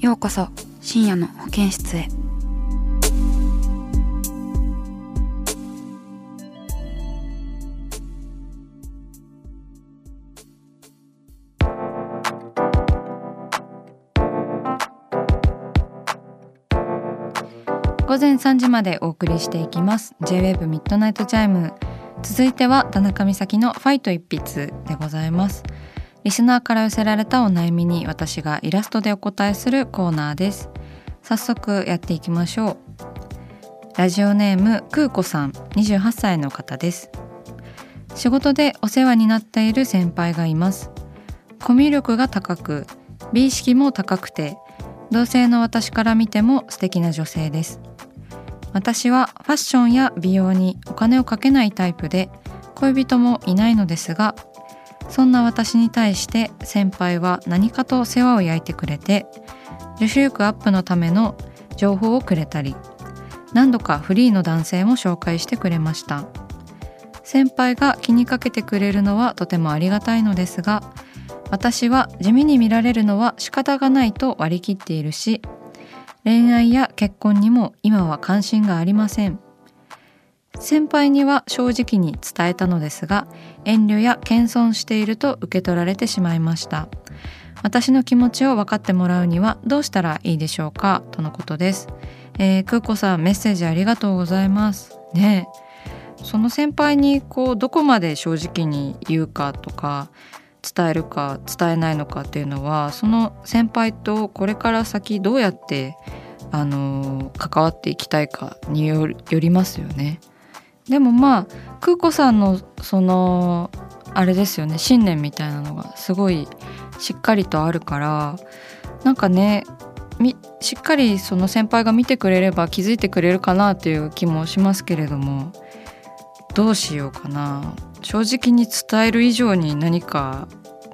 ようこそ深夜の保健室へ。午前3時までお送りしていきます。J-WAVE ミッドナイトチャイム続いては田中美咲のファイト一筆でございます。リスナーから寄せられたお悩みに私がイラストでお答えするコーナーです。早速やっていきましょう。ラジオネーム空子さん。28歳の方です。仕事でお世話になっている先輩がいます。コミュ力が高く美意識も高くて同性の私から見ても素敵な女性です。私はファッションや美容にお金をかけないタイプで恋人もいないのですがそんな私に対して先輩は何かと世話を焼いてくれて女子力アップのための情報をくれたり何度かフリーの男性も紹介してくれました。先輩が気にかけてくれるのはとてもありがたいのですが私は地味に見られるのは仕方がないと割り切っているし恋愛や結婚にも今は関心がありません。先輩には正直に伝えたのですが遠慮や謙遜していると受け取られてしまいました。私の気持ちを分かってもらうにはどうしたらいいでしょうか？とのことです、えー、空子さんメッセージありがとうございます。ねその先輩にこうどこまで正直に言うかとか伝えるか伝えないのかっていうのはその先輩とこれから先どうやってあの関わっていきたいかによりますよね。でもまあ空子さんのそのあれですよね信念みたいなのがすごいしっかりとあるからなんかねしっかりその先輩が見てくれれば気づいてくれるかなっていう気もしますけれどもどうしようかな。正直に伝える以上に何か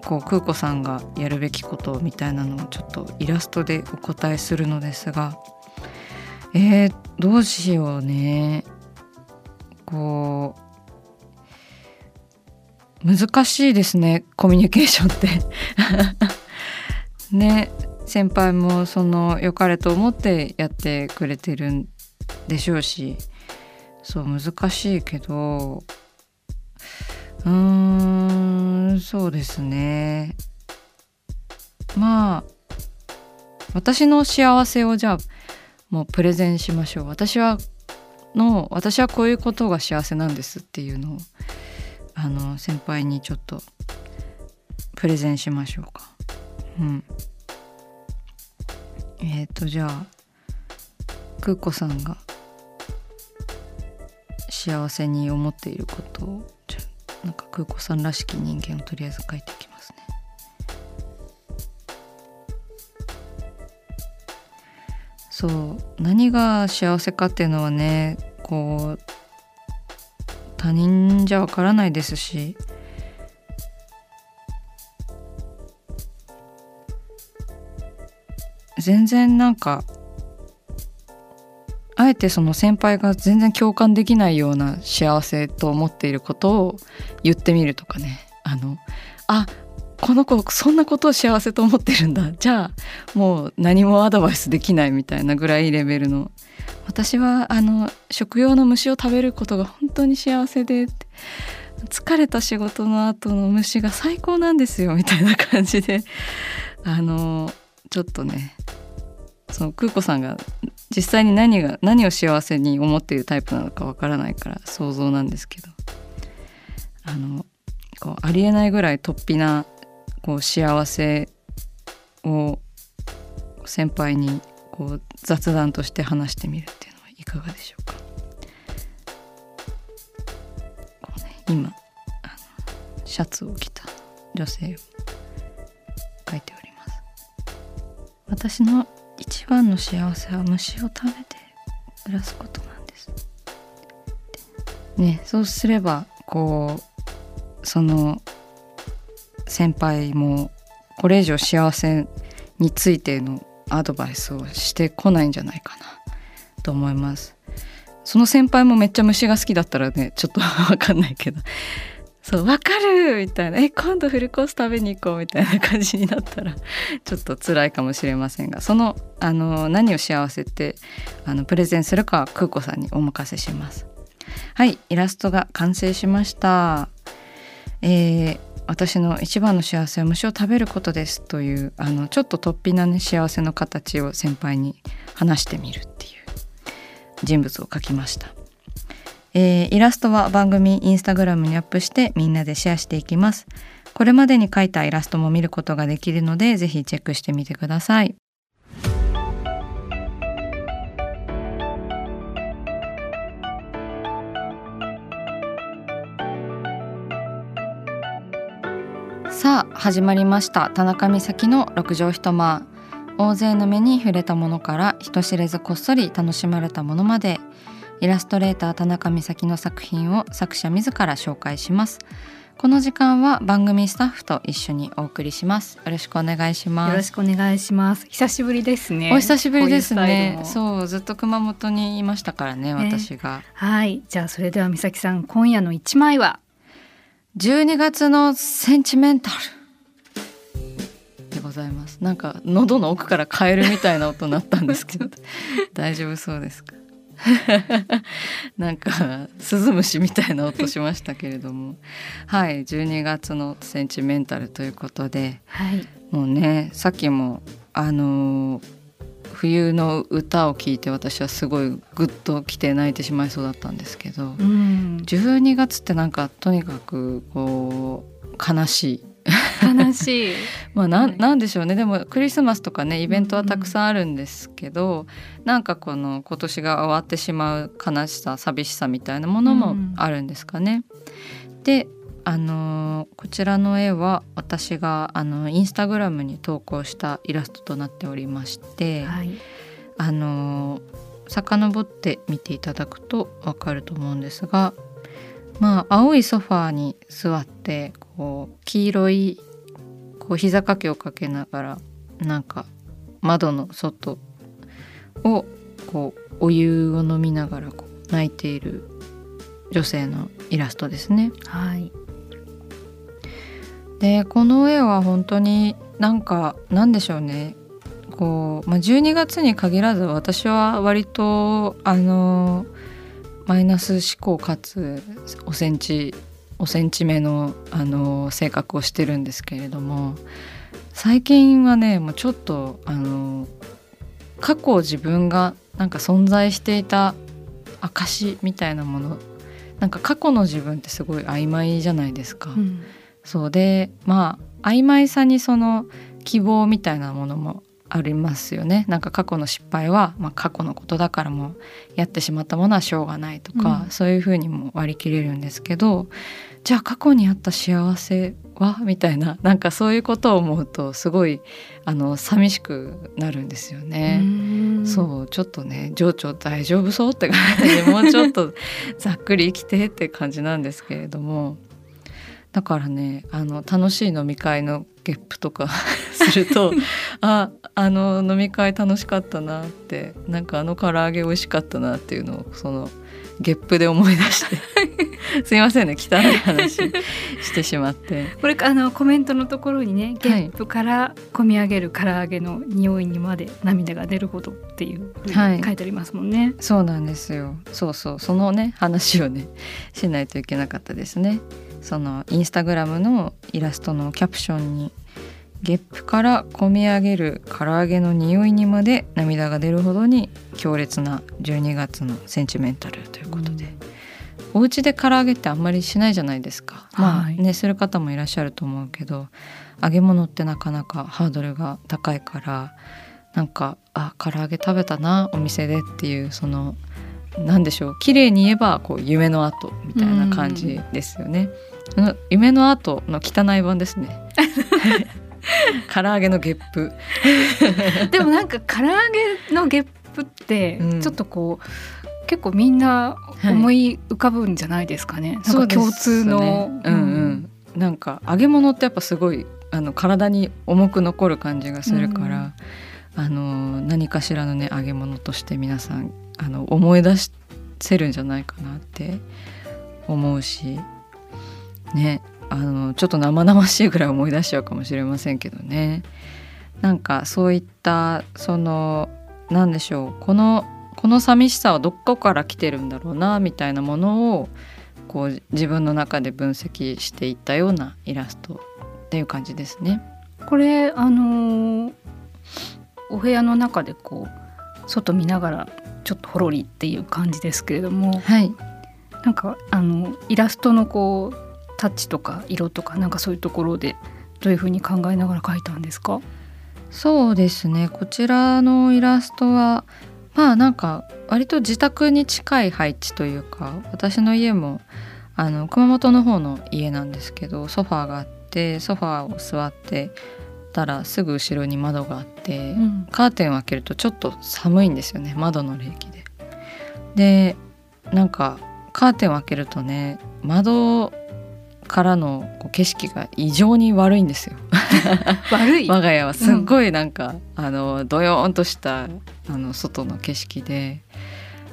こう空子さんがやるべきことみたいなのをちょっとイラストでお答えするのですがえー、どうしようね。こう難しいですねコミュニケーションって。ね先輩もその良かれと思ってやってくれてるんでしょうしそう難しいけどうーんそうですね。まあ私の幸せをじゃあもうプレゼンしましょう。私はの私はこういうことが幸せなんですっていうのをあの先輩にちょっとプレゼンしましょうか。うん。えっ、ー、とじゃあ空子さんが幸せに思っていることをなんか空子さんらしき人間をとりあえず書いてきそう。何が幸せかっていうのはねこう他人じゃわからないですし。全然なんかあえてその先輩が全然共感できないような幸せと思っていることを言ってみるとかね。あのあこの子そんなことを幸せと思ってるんだ。じゃあもう何もアドバイスできないみたいなぐらいレベルの。私はあの食用の虫を食べることが本当に幸せで疲れた仕事の後の虫が最高なんですよみたいな感じで。あのちょっとねその空子さんが実際に何が何を幸せに思っているタイプなのかわからないから想像なんですけど。あのこうありえないぐらい突飛なこう幸せを先輩にこう雑談として話してみるっていうのはいかがでしょうか？こうね、今あのシャツを着た女性を書いております。私の一番の幸せは虫を食べて暮らすことなんです。ね、そうすればこうその先輩もこれ以上幸せについてのアドバイスをしてこないんじゃないかなと思います。その先輩もめっちゃ虫が好きだったらねちょっと分かんないけど。そう分かるみたいな。え今度フルコース食べに行こうみたいな感じになったら ちょっと辛いかもしれませんが。そのあの何を幸せってあのプレゼンするかは空子さんにお任せします。はいイラストが完成しました。えー、私の一番の幸せは虫を食べることですというあのちょっと突飛な、ね、幸せの形を先輩に話してみるっていう人物を描きました、えー、イラストは番組インスタグラムにアップしてみんなでシェアしていきます。これまでに描いたイラストも見ることができるのでぜひチェックしてみてください。さあ始まりました。田中美咲の六畳一間。大勢の目に触れたものから人知れずこっそり楽しまれたものまでイラストレーター田中美咲の作品を作者自ら紹介します。この時間は番組スタッフと一緒にお送りします。よろしくお願いします。よろしくお願いします。久しぶりですね。お久しぶりですね。そうずっと熊本にいましたからね。私が、はい。じゃあそれでは美咲さん今夜の一枚は12月のセンチメンタル。でございます。なんか喉の奥からカエルみたいな音になったんですけど。大丈夫そうですか？なんかスズムシみたいな音しましたけれども。はい。12月のセンチメンタルということで、はい、もうねさっきもあのー冬の歌を聞いて私はすごいグッときて泣いてしまいそうだったんですけど、うん、12月ってなんかとにかくこう悲しい。悲しい まあななんでしょうねでもクリスマスとかねイベントはたくさんあるんですけど、うん、なんかこの今年が終わってしまう悲しさ寂しさみたいなものもあるんですかね。うん、であのこちらの絵は私があのインスタグラムに投稿したイラストとなっておりまして、はい、あの遡って見ていただくと分かると思うんですがまあ青いソファーに座ってこう黄色いこう膝掛けをかけながらなんか窓の外をこうお湯を飲みながらこう泣いている女性のイラストですね。はいでこの絵は本当になんかなんでしょうねこう、まあ、12月に限らず私は割とあのマイナス思考かつおセンチおセンチ目のあの性格をしてるんですけれども最近はねもうちょっとあの過去自分がなんか存在していた証みたいなものなんか過去の自分ってすごい曖昧じゃないですか。うんそうでまあ曖昧さにその希望みたいなものもありますよね。なんか過去の失敗は、まあ、過去のことだからもうやってしまったものはしょうがないとか、うん、そういうふうにも割り切れるんですけどじゃあ過去にあった幸せは？みたいな なんかそういうことを思うとすごいあの寂しくなるんですよね。そうちょっとね情緒大丈夫そうって感じでもうちょっとざっくり生きてって感じなんですけれどもだからねあの楽しい飲み会のゲップとか するとああの飲み会楽しかったなってなんかあの唐揚げ美味しかったなっていうのをそのゲップで思い出して。すいませんね汚い話。してしまって。これあのコメントのところにねゲップから込み上げる唐揚げの匂いにまで涙が出るほどっていう書いてありますもんね、はい、そうなんですよ。そうそう。そのね話をねしないといけなかったですねそのインスタグラムのイラストのキャプションにゲップからこみ上げる唐揚げの匂いにまで涙が出るほどに強烈な12月のセンチメンタルということで、うん、お家で唐揚げってあんまりしないじゃないですか、まあねする方もいらっしゃると思うけど揚げ物ってなかなかハードルが高いからなんかあ唐揚げ食べたなお店でっていうその何でしょう綺麗に言えばこう夢の後みたいな感じですよね。うん、夢の後の汚い版ですね。唐揚げのゲップ。でもなんか唐揚げのゲップってちょっとこう、うん、結構みんな思い浮かぶんじゃないですかね、はい、なんか共通の、ね、うんうん、なんか揚げ物ってやっぱすごいあの体に重く残る感じがするから、うん、あの何かしらのね揚げ物として皆さんあの思い出せるんじゃないかなって思うしねあのちょっと生々しいぐらい思い出しちゃうかもしれませんけどね。なんかそういったその何でしょうこのこの寂しさはどこから来てるんだろうなみたいなものをこう自分の中で分析していったようなイラストっていう感じですね。これあのお部屋の中でこう外見ながらちょっとほろりっていう感じですけれども、はい、なんかあのイラストのこうタッチとか色とかなんかそういうところでどういうふうに考えながら描いたんですか？そうですね。こちらのイラストはまあなんか割と自宅に近い配置というか私の家もあの熊本の方の家なんですけどソファーがあってソファーを座ってたらすぐ後ろに窓があって、うん、カーテンを開けるとちょっと寒いんですよね窓の冷気で。でなんかカーテンを開けるとね窓からの景色が異常に悪いんですよ。悪い？我が家はすっごいなんか、うん、あのドヨーンとしたあの外の景色で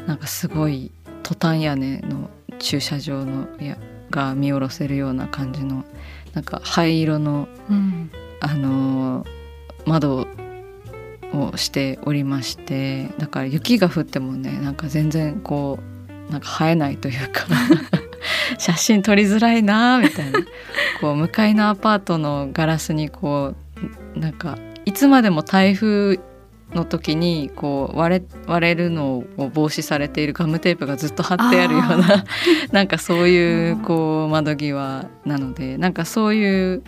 なんかすごいトタン屋根の駐車場のやが見下ろせるような感じのなんか灰色の、うん、あの窓をしておりましてだから雪が降ってもねなんか全然こうなんか生えないというか 写真撮りづらいなみたいな。こう向かいのアパートのガラスにこうなんかいつまでも台風の時にこう割れ割れるのを防止されているガムテープがずっと貼ってあるような なんかそういうこう窓際なのでなんかそういう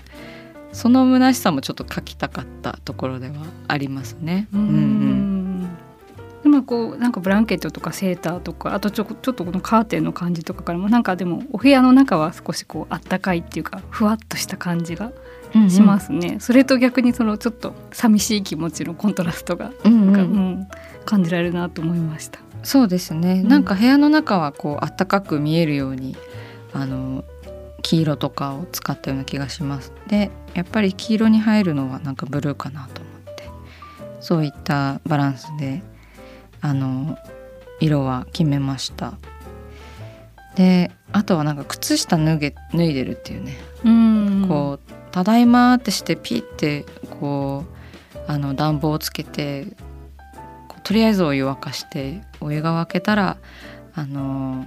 その虚しさもちょっと書きたかったところではありますね。うん、うんでもこうなんかブランケットとかセーターとかあとちょちょっとこのカーテンの感じとかからもなんかでもお部屋の中は少しこうあったかいっていうかふわっとした感じがしますね、うんうん、それと逆にそのちょっと寂しい気持ちのコントラストがなんか、うん、うん、感じられるなと思いました。そうですね、うん、なんか部屋の中はこうあったかく見えるようにあの黄色とかを使ったような気がします。でやっぱり黄色に入るのはなんかブルーかなと思ってそういったバランスであの色は決めました。であとはなんか靴下脱げ脱いでるっていうね。うん。こう「ただいま」ってしてピッてこうあの暖房をつけてとりあえずお湯沸かしてお湯が沸けたらあの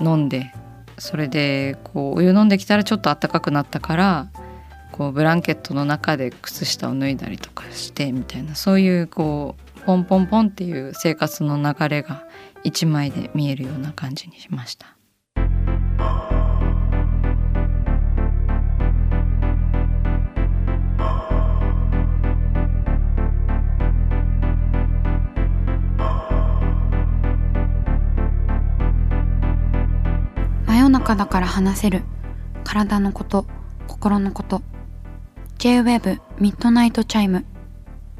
飲んでそれでこうお湯飲んできたらちょっと暖かくなったからこうブランケットの中で靴下を脱いだりとかしてみたいなそういうこうポンポンポンっていう生活の流れが一枚で見えるような感じにしました。真夜中だから話せる。体のこと心のこと。J-WEB ミッドナイトチャイム